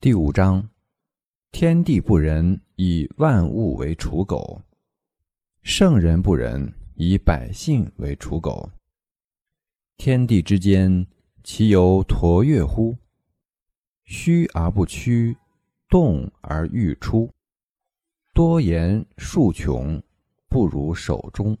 第五章：天地不仁，以万物为刍狗；圣人不仁，以百姓为刍狗。天地之间，其犹橐越乎？虚而不屈，动而欲出。多言数穷，不如守中。